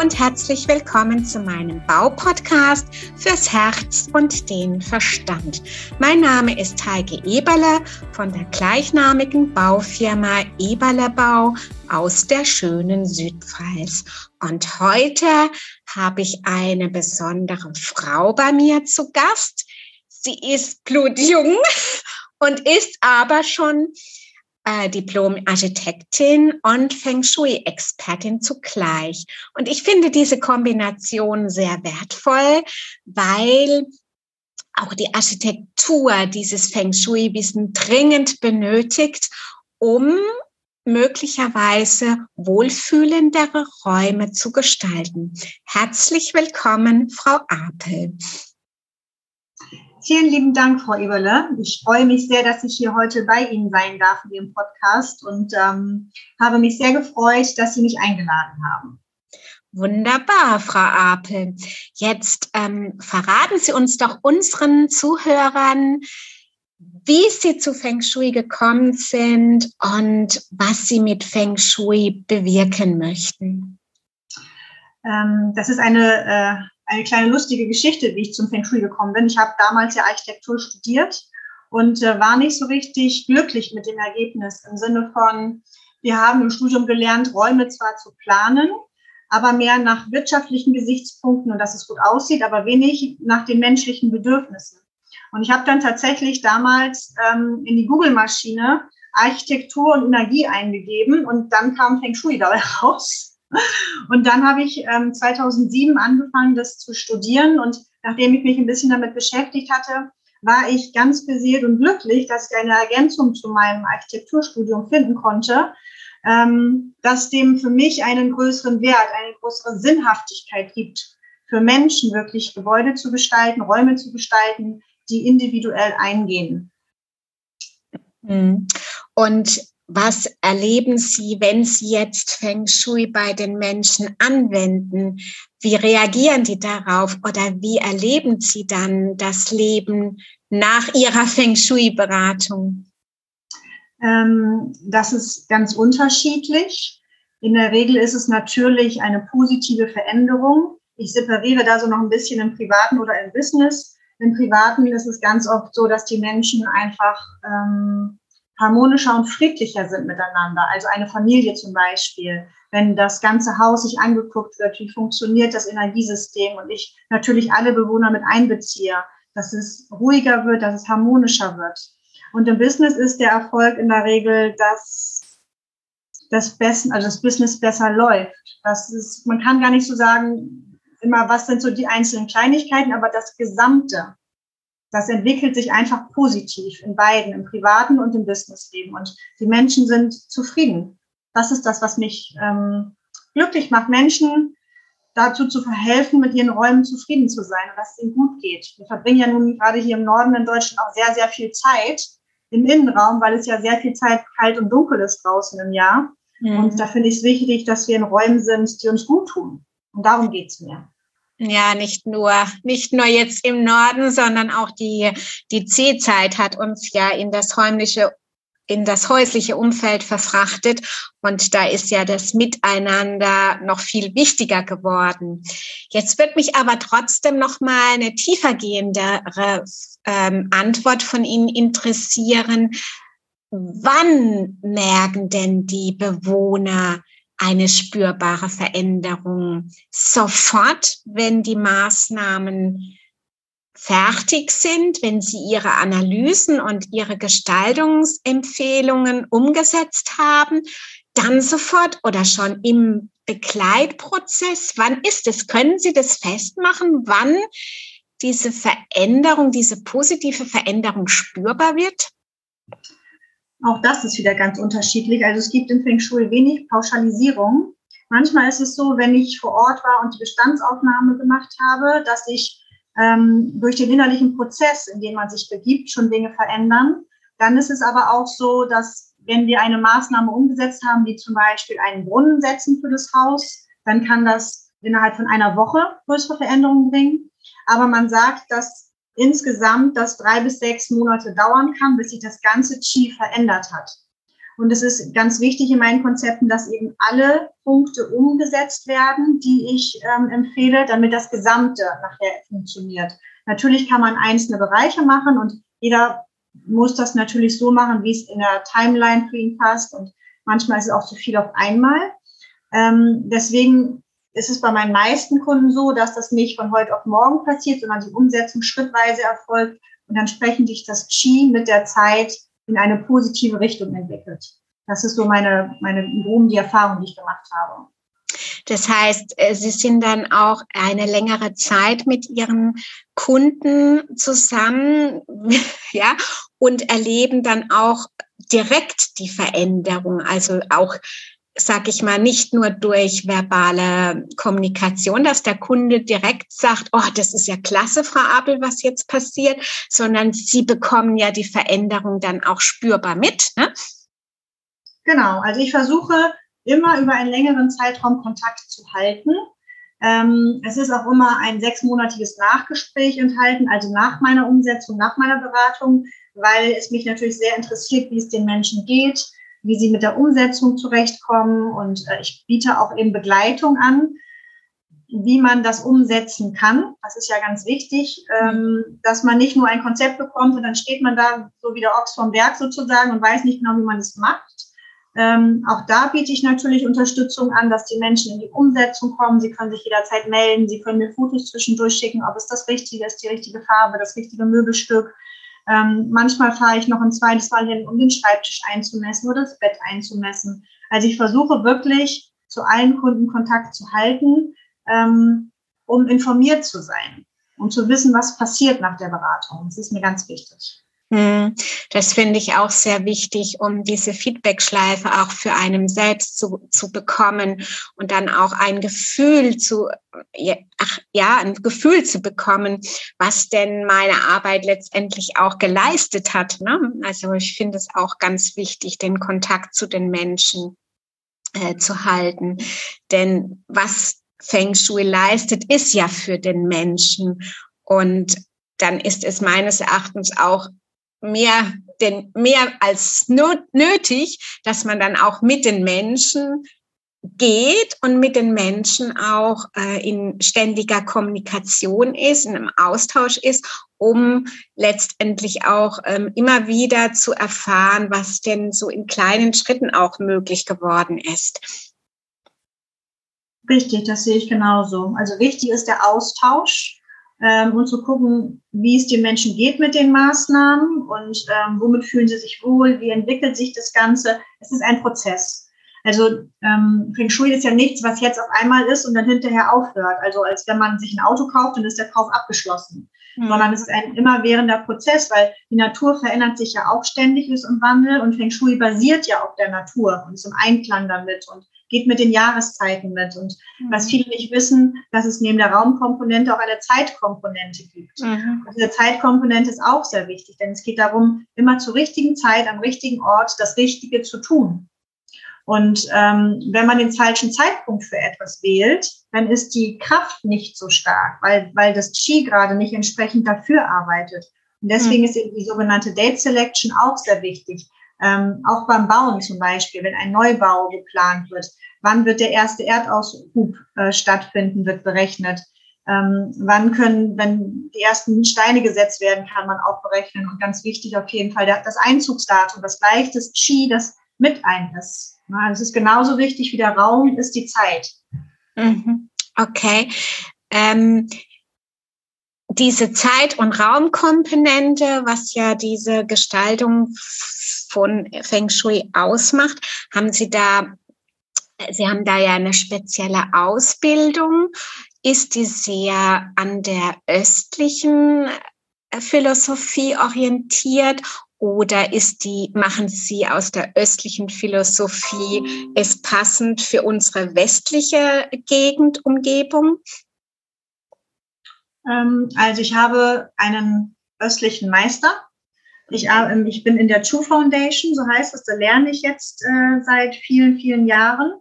und herzlich willkommen zu meinem Baupodcast fürs Herz und den Verstand. Mein Name ist Heike Eberle von der gleichnamigen Baufirma Eberle Bau aus der schönen Südpfalz. Und heute habe ich eine besondere Frau bei mir zu Gast. Sie ist blutjung und ist aber schon äh, Diplom-Architektin und Feng Shui-Expertin zugleich. Und ich finde diese Kombination sehr wertvoll, weil auch die Architektur dieses Feng Shui-Wissen dringend benötigt, um möglicherweise wohlfühlendere Räume zu gestalten. Herzlich willkommen, Frau Apel. Vielen lieben Dank, Frau Eberle. Ich freue mich sehr, dass ich hier heute bei Ihnen sein darf in Ihrem Podcast und ähm, habe mich sehr gefreut, dass Sie mich eingeladen haben. Wunderbar, Frau Apel. Jetzt ähm, verraten Sie uns doch unseren Zuhörern, wie Sie zu Feng Shui gekommen sind und was Sie mit Feng Shui bewirken möchten. Ähm, das ist eine äh, eine kleine lustige Geschichte, wie ich zum Feng Shui gekommen bin. Ich habe damals ja Architektur studiert und äh, war nicht so richtig glücklich mit dem Ergebnis im Sinne von, wir haben im Studium gelernt, Räume zwar zu planen, aber mehr nach wirtschaftlichen Gesichtspunkten und dass es gut aussieht, aber wenig nach den menschlichen Bedürfnissen. Und ich habe dann tatsächlich damals ähm, in die Google-Maschine Architektur und Energie eingegeben und dann kam Feng Shui dabei raus. Und dann habe ich ähm, 2007 angefangen, das zu studieren. Und nachdem ich mich ein bisschen damit beschäftigt hatte, war ich ganz beseelt und glücklich, dass ich eine Ergänzung zu meinem Architekturstudium finden konnte, ähm, das dem für mich einen größeren Wert, eine größere Sinnhaftigkeit gibt, für Menschen wirklich Gebäude zu gestalten, Räume zu gestalten, die individuell eingehen. Hm. Und was erleben Sie, wenn Sie jetzt Feng Shui bei den Menschen anwenden? Wie reagieren die darauf oder wie erleben Sie dann das Leben nach Ihrer Feng Shui-Beratung? Ähm, das ist ganz unterschiedlich. In der Regel ist es natürlich eine positive Veränderung. Ich separiere da so noch ein bisschen im Privaten oder im Business. Im Privaten ist es ganz oft so, dass die Menschen einfach ähm, harmonischer und friedlicher sind miteinander. Also eine Familie zum Beispiel, wenn das ganze Haus sich angeguckt wird, wie funktioniert das Energiesystem und ich natürlich alle Bewohner mit einbeziehe, dass es ruhiger wird, dass es harmonischer wird. Und im Business ist der Erfolg in der Regel, dass das Besten, also das Business besser läuft. Das ist, man kann gar nicht so sagen, immer, was sind so die einzelnen Kleinigkeiten, aber das Gesamte das entwickelt sich einfach positiv in beiden, im privaten und im Businessleben. Und die Menschen sind zufrieden. Das ist das, was mich ähm, glücklich macht, Menschen dazu zu verhelfen, mit ihren Räumen zufrieden zu sein und dass es ihnen gut geht. Wir verbringen ja nun gerade hier im Norden in Deutschland auch sehr, sehr viel Zeit im Innenraum, weil es ja sehr viel Zeit kalt und dunkel ist draußen im Jahr. Mhm. Und da finde ich es wichtig, dass wir in Räumen sind, die uns gut tun. Und darum geht es mir. Ja, nicht nur, nicht nur jetzt im Norden, sondern auch die, die C-Zeit hat uns ja in das räumliche in das häusliche Umfeld verfrachtet. Und da ist ja das Miteinander noch viel wichtiger geworden. Jetzt wird mich aber trotzdem noch mal eine tiefergehendere ähm, Antwort von Ihnen interessieren. Wann merken denn die Bewohner, eine spürbare Veränderung. Sofort, wenn die Maßnahmen fertig sind, wenn Sie Ihre Analysen und Ihre Gestaltungsempfehlungen umgesetzt haben, dann sofort oder schon im Begleitprozess? Wann ist es? Können Sie das festmachen, wann diese Veränderung, diese positive Veränderung spürbar wird? Auch das ist wieder ganz unterschiedlich. Also es gibt in Feng Shui wenig Pauschalisierung. Manchmal ist es so, wenn ich vor Ort war und die Bestandsaufnahme gemacht habe, dass sich ähm, durch den innerlichen Prozess, in den man sich begibt, schon Dinge verändern. Dann ist es aber auch so, dass wenn wir eine Maßnahme umgesetzt haben, wie zum Beispiel einen Brunnen setzen für das Haus, dann kann das innerhalb von einer Woche größere Veränderungen bringen. Aber man sagt, dass insgesamt das drei bis sechs Monate dauern kann, bis sich das ganze Qi verändert hat. Und es ist ganz wichtig in meinen Konzepten, dass eben alle Punkte umgesetzt werden, die ich ähm, empfehle, damit das Gesamte nachher funktioniert. Natürlich kann man einzelne Bereiche machen und jeder muss das natürlich so machen, wie es in der Timeline für ihn passt. Und manchmal ist es auch zu viel auf einmal. Ähm, deswegen ist es bei meinen meisten Kunden so, dass das nicht von heute auf morgen passiert, sondern die Umsetzung schrittweise erfolgt und dann sprechen sich das Qi mit der Zeit in eine positive Richtung entwickelt. Das ist so meine, meine groben die Erfahrung, die ich gemacht habe. Das heißt, äh, Sie sind dann auch eine längere Zeit mit Ihren Kunden zusammen, ja, und erleben dann auch direkt die Veränderung, also auch sag ich mal, nicht nur durch verbale Kommunikation, dass der Kunde direkt sagt, oh, das ist ja klasse, Frau Abel, was jetzt passiert, sondern Sie bekommen ja die Veränderung dann auch spürbar mit. Ne? Genau, also ich versuche immer über einen längeren Zeitraum Kontakt zu halten. Ähm, es ist auch immer ein sechsmonatiges Nachgespräch enthalten, also nach meiner Umsetzung, nach meiner Beratung, weil es mich natürlich sehr interessiert, wie es den Menschen geht, wie sie mit der Umsetzung zurechtkommen. Und äh, ich biete auch eben Begleitung an, wie man das umsetzen kann. Das ist ja ganz wichtig, ähm, dass man nicht nur ein Konzept bekommt und dann steht man da so wie der Ochs vom Berg sozusagen und weiß nicht genau, wie man es macht. Ähm, auch da biete ich natürlich Unterstützung an, dass die Menschen in die Umsetzung kommen. Sie können sich jederzeit melden. Sie können mir Fotos zwischendurch schicken, ob es das Richtige ist, die richtige Farbe, das richtige Möbelstück. Ähm, manchmal fahre ich noch ein zweites Mal hin, um den Schreibtisch einzumessen oder das Bett einzumessen. Also ich versuche wirklich zu allen Kunden Kontakt zu halten, ähm, um informiert zu sein und zu wissen, was passiert nach der Beratung. Das ist mir ganz wichtig. Hm, das finde ich auch sehr wichtig, um diese Feedback-Schleife auch für einen selbst zu, zu bekommen und dann auch ein Gefühl zu, ach, ja, ein Gefühl zu bekommen, was denn meine Arbeit letztendlich auch geleistet hat. Ne? Also ich finde es auch ganz wichtig, den Kontakt zu den Menschen äh, zu halten. Denn was Feng Shui leistet, ist ja für den Menschen. Und dann ist es meines Erachtens auch mehr, denn mehr als nötig, dass man dann auch mit den Menschen geht und mit den Menschen auch äh, in ständiger Kommunikation ist, in einem Austausch ist, um letztendlich auch ähm, immer wieder zu erfahren, was denn so in kleinen Schritten auch möglich geworden ist. Richtig, das sehe ich genauso. Also wichtig ist der Austausch ähm, und zu gucken, wie es den Menschen geht mit den Maßnahmen und ähm, womit fühlen sie sich wohl, wie entwickelt sich das Ganze. Es ist ein Prozess. Also ähm, Feng Shui ist ja nichts, was jetzt auf einmal ist und dann hinterher aufhört. Also als wenn man sich ein Auto kauft, dann ist der Kauf abgeschlossen. Mhm. Sondern es ist ein immerwährender Prozess, weil die Natur verändert sich ja auch ständig, ist im Wandel und Feng Shui basiert ja auf der Natur und ist im Einklang damit und geht mit den Jahreszeiten mit. Und mhm. was viele nicht wissen, dass es neben der Raumkomponente auch eine Zeitkomponente gibt. Mhm. Und diese Zeitkomponente ist auch sehr wichtig, denn es geht darum, immer zur richtigen Zeit am richtigen Ort das Richtige zu tun. Und ähm, wenn man den falschen Zeitpunkt für etwas wählt, dann ist die Kraft nicht so stark, weil, weil das Qi gerade nicht entsprechend dafür arbeitet. Und deswegen mhm. ist eben die sogenannte Date Selection auch sehr wichtig. Ähm, auch beim Bauen zum Beispiel, wenn ein Neubau geplant wird, wann wird der erste Erdaushub äh, stattfinden, wird berechnet. Ähm, wann können, wenn die ersten Steine gesetzt werden, kann man auch berechnen. Und ganz wichtig auf jeden Fall das Einzugsdatum, das gleich das Qi, das mit ein ist. Es ist genauso wichtig wie der Raum, ist die Zeit. Mhm. Okay. Ähm, diese Zeit- und Raumkomponente, was ja diese Gestaltung von Feng Shui ausmacht, haben Sie da, Sie haben da ja eine spezielle Ausbildung. Ist die sehr an der östlichen Philosophie orientiert oder ist die, machen Sie aus der östlichen Philosophie es passend für unsere westliche Gegend, Umgebung? Ähm, also ich habe einen östlichen Meister. Ich, ähm, ich bin in der True Foundation, so heißt es, da lerne ich jetzt äh, seit vielen, vielen Jahren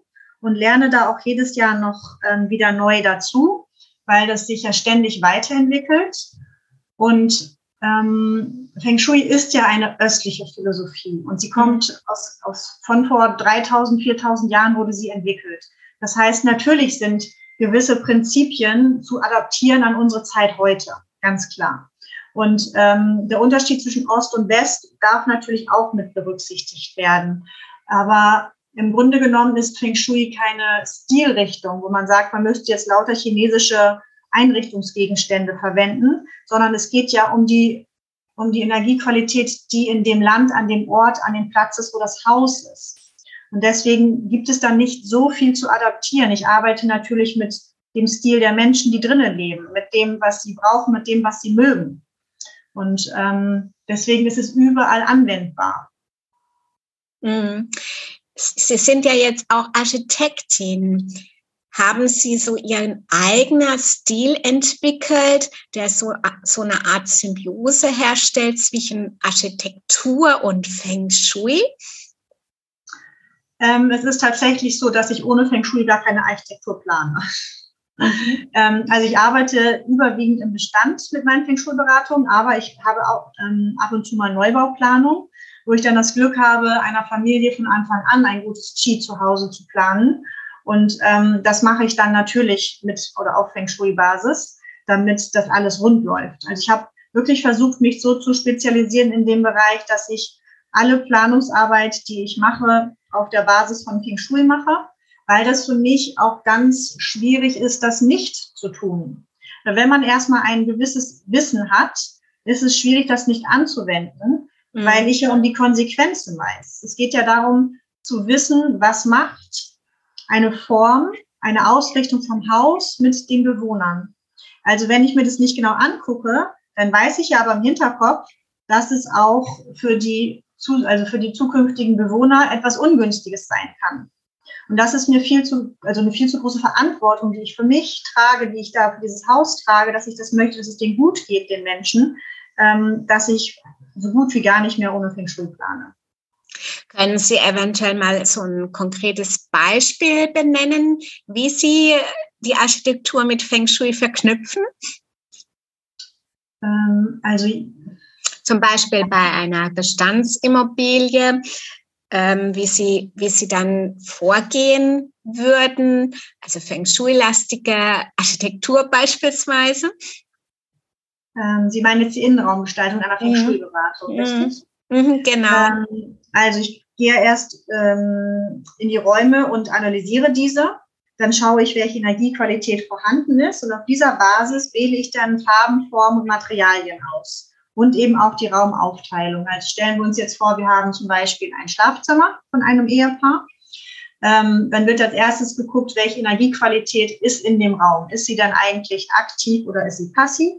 und lerne da auch jedes Jahr noch ähm, wieder neu dazu, weil das sich ja ständig weiterentwickelt. Und ähm, Feng Shui ist ja eine östliche Philosophie und sie kommt aus, aus, von vor 3000, 4000 Jahren wurde sie entwickelt. Das heißt, natürlich sind gewisse Prinzipien zu adaptieren an unsere Zeit heute, ganz klar. Und ähm, der Unterschied zwischen Ost und West darf natürlich auch mit berücksichtigt werden. Aber im Grunde genommen ist Feng Shui keine Stilrichtung, wo man sagt, man müsste jetzt lauter chinesische Einrichtungsgegenstände verwenden, sondern es geht ja um die, um die Energiequalität, die in dem Land, an dem Ort, an dem Platz ist, wo das Haus ist. Und deswegen gibt es da nicht so viel zu adaptieren. Ich arbeite natürlich mit dem Stil der Menschen, die drinnen leben, mit dem, was sie brauchen, mit dem, was sie mögen. Und ähm, deswegen ist es überall anwendbar. Mhm. Sie sind ja jetzt auch Architektin. Haben Sie so Ihren eigenen Stil entwickelt, der so, so eine Art Symbiose herstellt zwischen Architektur und Feng Shui? Ähm, es ist tatsächlich so, dass ich ohne Feng Shui gar keine Architektur plane. Mhm. Ähm, also ich arbeite überwiegend im Bestand mit meinen Feng Shui-Beratungen, aber ich habe auch ähm, ab und zu mal Neubauplanung, wo ich dann das Glück habe, einer Familie von Anfang an ein gutes Qi zu Hause zu planen. Und ähm, das mache ich dann natürlich mit oder auf Feng Shui-Basis, damit das alles rund läuft. Also ich habe wirklich versucht, mich so zu spezialisieren in dem Bereich, dass ich alle Planungsarbeit, die ich mache, auf der Basis von Feng Shui mache, weil das für mich auch ganz schwierig ist, das nicht zu tun. Wenn man erstmal ein gewisses Wissen hat, ist es schwierig, das nicht anzuwenden, mhm. weil ich ja um die Konsequenzen weiß. Es geht ja darum zu wissen, was macht eine Form, eine Ausrichtung vom Haus mit den Bewohnern. Also wenn ich mir das nicht genau angucke, dann weiß ich ja aber im Hinterkopf, dass es auch für die also für die zukünftigen Bewohner etwas Ungünstiges sein kann. Und das ist mir viel zu, also eine viel zu große Verantwortung, die ich für mich trage, die ich da für dieses Haus trage, dass ich das möchte, dass es denen gut geht, den Menschen, ähm, dass ich so gut wie gar nicht mehr ohne Feng Shui plane. Können Sie eventuell mal so ein konkretes Beispiel benennen, wie Sie die Architektur mit Feng Shui verknüpfen? Ähm, also zum Beispiel bei einer Bestandsimmobilie, ähm, wie, sie, wie sie dann vorgehen würden, also Feng Shui-lastige Architektur beispielsweise. Ähm, sie meinen jetzt die Innenraumgestaltung einer Feng mhm. Shui-Beratung, mhm. richtig? Mhm, genau. Ähm, also ich gehe erst ähm, in die Räume und analysiere diese. Dann schaue ich, welche Energiequalität vorhanden ist. Und auf dieser Basis wähle ich dann Farben, Formen und Materialien aus und eben auch die Raumaufteilung. Also stellen wir uns jetzt vor, wir haben zum Beispiel ein Schlafzimmer von einem Ehepaar. Ähm, dann wird als erstes geguckt, welche Energiequalität ist in dem Raum. Ist sie dann eigentlich aktiv oder ist sie passiv?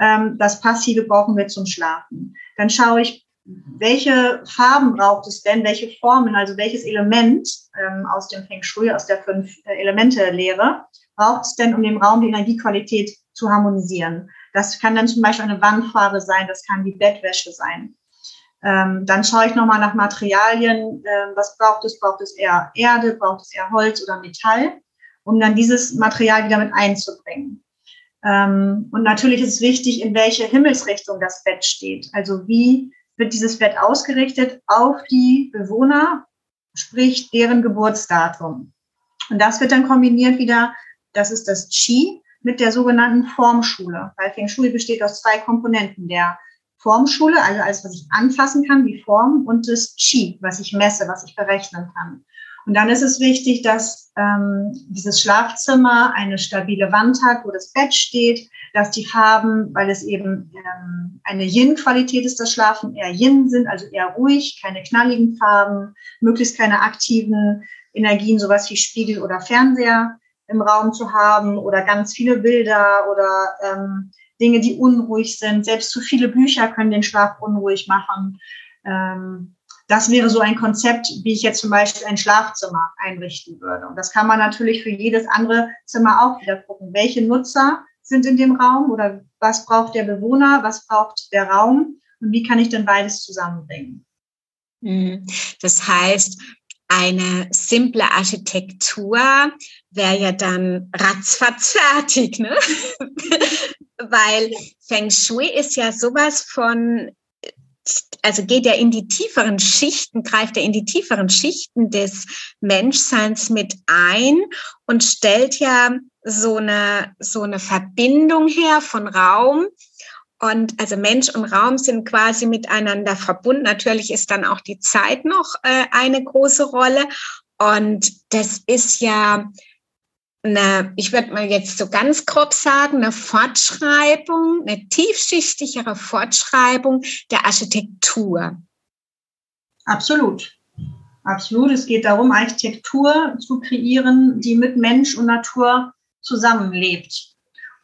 Ähm, das Passive brauchen wir zum Schlafen. Dann schaue ich, welche Farben braucht es denn, welche Formen, also welches Element ähm, aus dem Feng Shui, aus der fünf äh, braucht es denn, um dem Raum die Energiequalität zu harmonisieren. Das kann dann zum Beispiel eine Wandfarbe sein, das kann die Bettwäsche sein. Ähm, dann schaue ich nochmal nach Materialien. Äh, was braucht es? Braucht es eher Erde? Braucht es eher Holz oder Metall? Um dann dieses Material wieder mit einzubringen. Ähm, und natürlich ist es wichtig, in welche Himmelsrichtung das Bett steht. Also wie wird dieses Bett ausgerichtet auf die Bewohner, sprich deren Geburtsdatum. Und das wird dann kombiniert wieder, das ist das Qi, mit der sogenannten Formschule, weil Feng Shui besteht aus zwei Komponenten, der Formschule, also alles, was ich anfassen kann, die Form, und das Qi, was ich messe, was ich berechnen kann. Und dann ist es wichtig, dass ähm, dieses Schlafzimmer eine stabile Wand hat, wo das Bett steht, dass die Farben, weil es eben ähm, eine Yin-Qualität ist, das Schlafen eher Yin sind, also eher ruhig, keine knalligen Farben, möglichst keine aktiven Energien, sowas wie Spiegel oder Fernseher im Raum zu haben oder ganz viele Bilder oder ähm, Dinge, die unruhig sind. Selbst zu viele Bücher können den Schlaf unruhig machen. Ähm, das wäre so ein Konzept, wie ich jetzt zum Beispiel ein Schlafzimmer einrichten würde. Und das kann man natürlich für jedes andere Zimmer auch wieder gucken. Welche Nutzer sind in dem Raum oder was braucht der Bewohner, was braucht der Raum und wie kann ich denn beides zusammenbringen? Mhm. Das heißt, eine simple Architektur wäre ja dann ratzfatz fertig. Ne? weil Feng Shui ist ja sowas von also geht er in die tieferen Schichten, greift er in die tieferen Schichten des Menschseins mit ein und stellt ja so eine, so eine Verbindung her von Raum. Und also Mensch und Raum sind quasi miteinander verbunden. Natürlich ist dann auch die Zeit noch äh, eine große Rolle. Und das ist ja eine, ich würde mal jetzt so ganz grob sagen, eine Fortschreibung, eine tiefschichtigere Fortschreibung der Architektur. Absolut. Absolut. Es geht darum, Architektur zu kreieren, die mit Mensch und Natur zusammenlebt.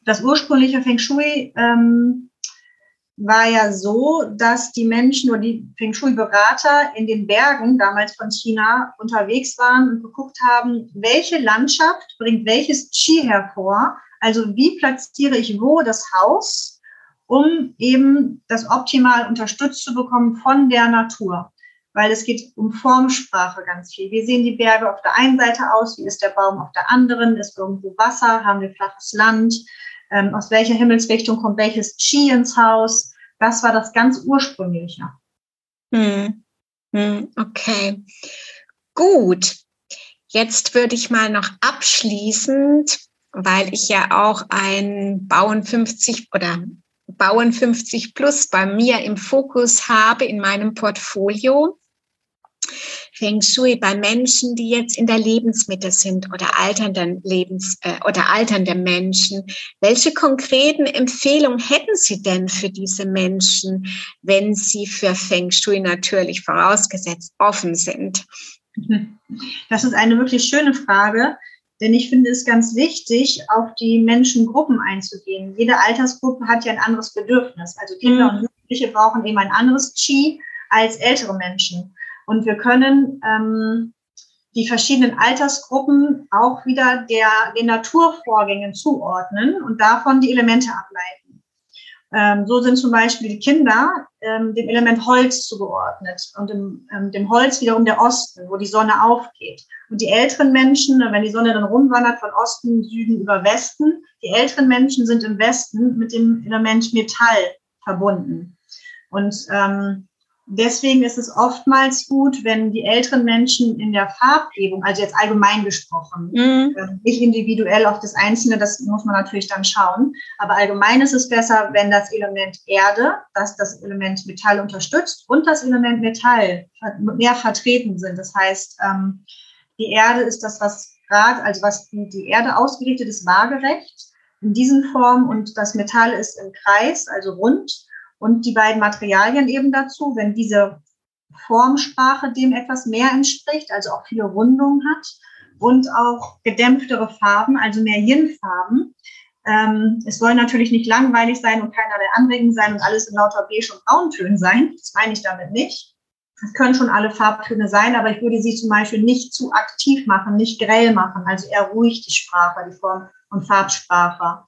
Das ursprüngliche Feng Shui ähm, war ja so, dass die Menschen oder die Feng Shui-Berater in den Bergen damals von China unterwegs waren und geguckt haben, welche Landschaft bringt welches Qi hervor. Also wie platziere ich wo das Haus, um eben das optimal unterstützt zu bekommen von der Natur. Weil es geht um Formsprache ganz viel. Wie sehen die Berge auf der einen Seite aus? Wie ist der Baum auf der anderen? Ist irgendwo Wasser? Haben wir flaches Land? Ähm, aus welcher Himmelsrichtung kommt welches Qi ins Haus. Das war das ganz ursprüngliche. Hm. Hm, okay, gut. Jetzt würde ich mal noch abschließend, weil ich ja auch ein Bauen 50 oder Bauen 50 Plus bei mir im Fokus habe in meinem Portfolio, Feng Shui bei Menschen, die jetzt in der Lebensmitte sind oder alternden Lebens äh, oder alternde Menschen. Welche konkreten Empfehlungen hätten Sie denn für diese Menschen, wenn sie für Feng Shui natürlich vorausgesetzt offen sind? Das ist eine wirklich schöne Frage. Denn ich finde es ganz wichtig, auf die Menschengruppen einzugehen. Jede Altersgruppe hat ja ein anderes Bedürfnis. Also Kinder mhm. und Jugendliche brauchen eben ein anderes Qi als ältere Menschen. Und wir können ähm, die verschiedenen Altersgruppen auch wieder der, den Naturvorgängen zuordnen und davon die Elemente ableiten. Ähm, so sind zum Beispiel die Kinder ähm, dem Element Holz zugeordnet und dem, ähm, dem Holz wiederum der Osten, wo die Sonne aufgeht. Und die älteren Menschen, wenn die Sonne dann rumwandert von Osten, Süden über Westen, die älteren Menschen sind im Westen mit dem Element Metall verbunden. Und ähm, Deswegen ist es oftmals gut, wenn die älteren Menschen in der Farbgebung, also jetzt allgemein gesprochen, mhm. Ähm, nicht individuell auf das Einzelne, das muss man natürlich dann schauen, aber allgemein ist es besser, wenn das Element Erde, das das Element Metall unterstützt und das Element Metall mehr vertreten sind. Das heißt, ähm, die Erde ist das, was gerade, also was die Erde ausgerichtet ist, waagerecht in diesen Form und das Metall ist im Kreis, also rund und die beiden Materialien eben dazu, wenn diese Formsprache dem etwas mehr entspricht, also auch viele Rundungen hat und auch gedämpftere Farben, also mehr Yin-Farben. Ähm, es soll natürlich nicht langweilig sein und keinerlei anregend sein und alles in lauter Beige und Brauntönen sein. Das meine ich damit nicht. Es können schon alle Farbtöne sein, aber ich würde sie zum Beispiel nicht zu aktiv machen, nicht grell machen, also eher ruhig die Sprache, die Form- und Farbsprache.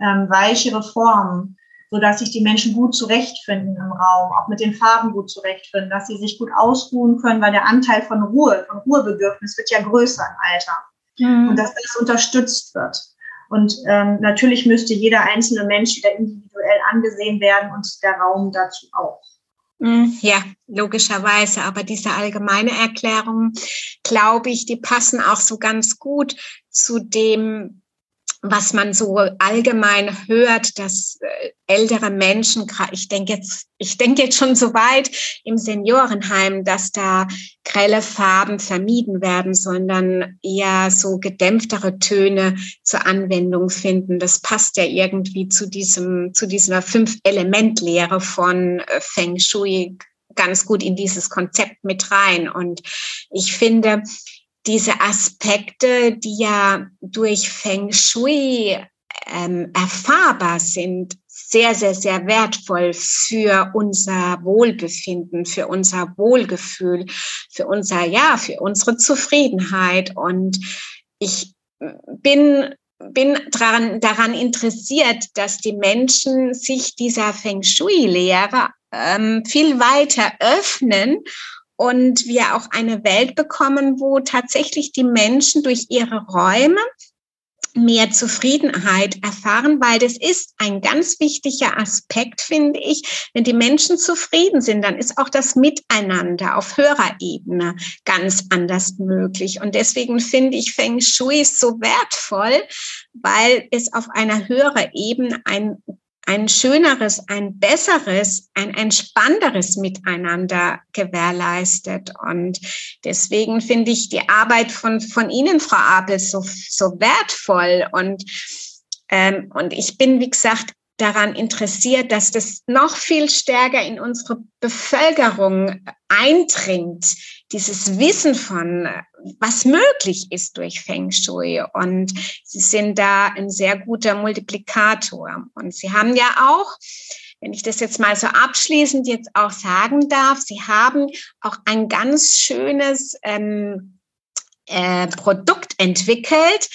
Ähm, weichere Formen, so dass sich die Menschen gut zurechtfinden im Raum, auch mit den Farben gut zurechtfinden, dass sie sich gut ausruhen können, weil der Anteil von Ruhe, von Ruhebedürfnis wird ja größer im Alter. Mhm. Und dass das unterstützt wird. Und ähm, natürlich müsste jeder einzelne Mensch wieder individuell angesehen werden und der Raum dazu auch. Mhm. Ja, logischerweise. Aber diese allgemeine Erklärung, glaube ich, die passen auch so ganz gut zu dem, was man so allgemein hört, dass äh, ältere Menschen, ich denke jetzt, ich denke jetzt schon so weit im Seniorenheim, dass da grelle Farben vermieden werden, sondern eher so gedämpftere Töne zur Anwendung finden. Das passt ja irgendwie zu diesem, zu dieser Fünf-Element-Lehre von äh, Feng Shui ganz gut in dieses Konzept mit rein. Und ich finde, diese Aspekte, die ja durch Feng Shui ähm, erfahrbar sind, sehr, sehr, sehr wertvoll für unser Wohlbefinden, für unser Wohlgefühl, für unser, ja, für unsere Zufriedenheit. Und ich bin bin daran, daran interessiert, dass die Menschen sich dieser Feng Shui-Lehre ähm, viel weiter öffnen und wir auch eine Welt bekommen, wo tatsächlich die Menschen durch ihre Räume mehr Zufriedenheit erfahren, weil das ist ein ganz wichtiger Aspekt, finde ich. Wenn die Menschen zufrieden sind, dann ist auch das Miteinander auf höherer Ebene ganz anders möglich. Und deswegen finde ich Feng Shui so wertvoll, weil es auf einer höheren Ebene ein ein schöneres, ein besseres, ein entspannteres Miteinander gewährleistet. Und deswegen finde ich die Arbeit von, von Ihnen, Frau Abel, so, so wertvoll. Und, ähm, und ich bin, wie gesagt, daran interessiert, dass das noch viel stärker in unsere Bevölkerung eindringt, dieses Wissen von, was möglich ist durch Feng Shui. Und sie sind da ein sehr guter Multiplikator. Und sie haben ja auch, wenn ich das jetzt mal so abschließend jetzt auch sagen darf, sie haben auch ein ganz schönes ähm, äh, Produkt entwickelt,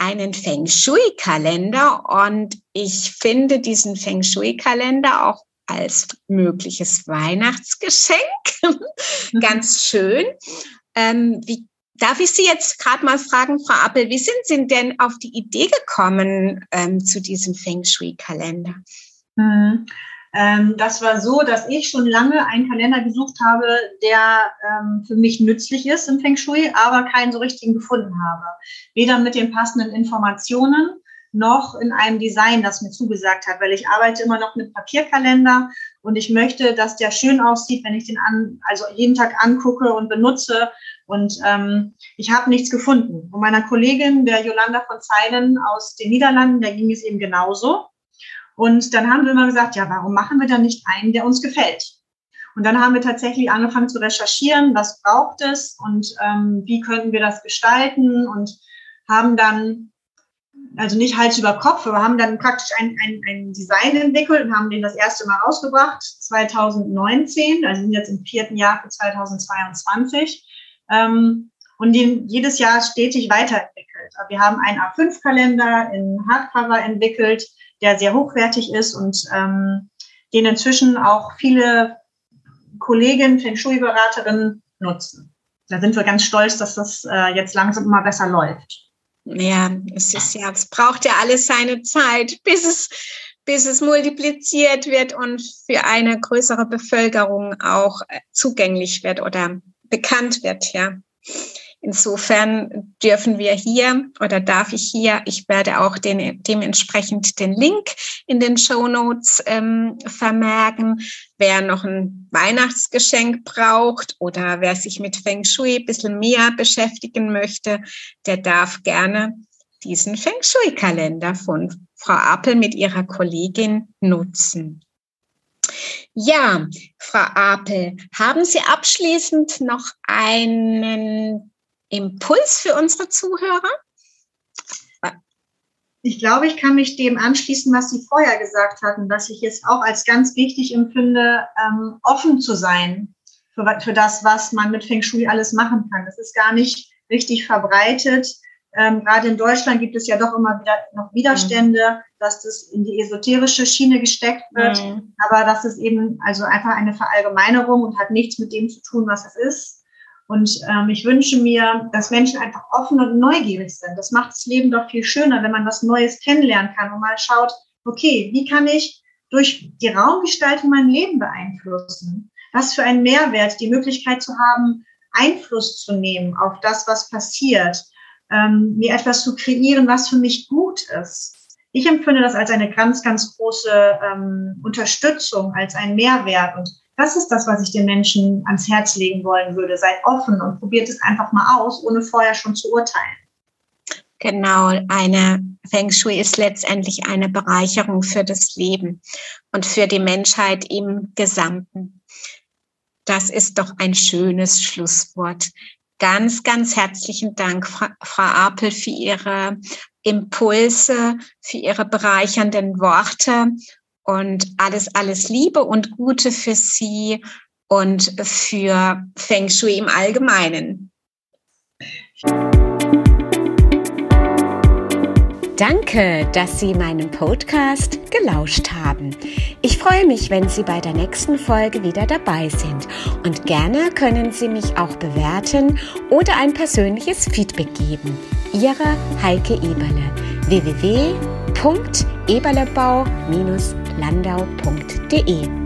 einen Feng Shui-Kalender und ich finde diesen Feng Shui-Kalender auch als mögliches Weihnachtsgeschenk mhm. ganz schön. Ähm, wie, darf ich Sie jetzt gerade mal fragen, Frau Appel, wie sind Sie denn auf die Idee gekommen ähm, zu diesem Feng Shui-Kalender? Ähm, das war so, dass ich schon lange einen Kalender gesucht habe, der ähm, für mich nützlich ist im Feng Shui, aber keinen so richtigen gefunden habe. Weder mit den passenden Informationen noch in einem Design, das mir zugesagt hat, weil ich arbeite immer noch mit Papierkalender und ich möchte, dass der schön aussieht, wenn ich den an, also jeden Tag angucke und benutze. Und ähm, ich habe nichts gefunden. Und meiner Kollegin, der Yolanda von Zeilen aus den Niederlanden, der ging es eben genauso. Und dann haben wir immer gesagt, ja, warum machen wir dann nicht einen, der uns gefällt? Und dann haben wir tatsächlich angefangen zu recherchieren, was braucht es und ähm, wie könnten wir das gestalten und haben dann, also nicht Hals über Kopf, aber haben dann praktisch ein, ein, ein Design entwickelt und haben den das erste Mal rausgebracht, 2019, also sind jetzt im vierten Jahr für 2022. Ähm, und den jedes Jahr stetig weiterentwickelt. Wir haben einen A5-Kalender in Hardcover entwickelt, der sehr hochwertig ist und ähm, den inzwischen auch viele Kolleginnen, Feng Shui-Beraterinnen nutzen. Da sind wir ganz stolz, dass das äh, jetzt langsam immer besser läuft. Ja, es ist ja, es braucht ja alles seine Zeit, bis es, bis es multipliziert wird und für eine größere Bevölkerung auch äh, zugänglich wird oder bekannt wird, ja. Insofern dürfen wir hier oder darf ich hier, ich werde auch den, dementsprechend den Link in den Show Notes ähm, vermerken. Wer noch ein Weihnachtsgeschenk braucht oder wer sich mit Feng Shui ein bisschen mehr beschäftigen möchte, der darf gerne diesen Feng Shui-Kalender von Frau Appel mit ihrer Kollegin nutzen. Ja, Frau Apel, haben Sie abschließend noch einen Impuls für unsere Zuhörer? Ich glaube, ich kann mich dem anschließen, was Sie vorher gesagt hatten, dass ich es auch als ganz wichtig empfinde, ähm, offen zu sein für, für, das, was man mit Feng Shui alles machen kann. Das ist gar nicht richtig verbreitet. Ähm, gerade in Deutschland gibt es ja doch immer wieder noch Widerstände, mhm. dass das in die esoterische Schiene gesteckt wird. Mhm. Aber das ist eben also einfach eine Verallgemeinerung und hat nichts mit dem zu tun, was es ist. Und ähm, ich wünsche mir, dass Menschen einfach offen und neugierig sind. Das macht das Leben doch viel schöner, wenn man was Neues kennenlernen kann und mal schaut, okay, wie kann ich durch die Raumgestaltung mein Leben beeinflussen? Was für ein Mehrwert, die Möglichkeit zu haben, Einfluss zu nehmen auf das, was passiert, ähm, mir etwas zu kreieren, was für mich gut ist. Ich empfinde das als eine ganz, ganz große ähm, Unterstützung, als einen Mehrwert. Und das ist das, was ich den Menschen ans Herz legen wollen würde. Seid offen und probiert es einfach mal aus, ohne vorher schon zu urteilen. Genau, eine Feng Shui ist letztendlich eine Bereicherung für das Leben und für die Menschheit im Gesamten. Das ist doch ein schönes Schlusswort. Ganz, ganz herzlichen Dank, Frau Apel, für Ihre Impulse, für Ihre bereichernden Worte und alles, alles Liebe und Gute für Sie und für Feng Shui im Allgemeinen. Danke, dass Sie meinem Podcast gelauscht haben. Ich freue mich, wenn Sie bei der nächsten Folge wieder dabei sind. Und gerne können Sie mich auch bewerten oder ein persönliches Feedback geben. Ihre Heike Eberle www.eberlebau-landau.de.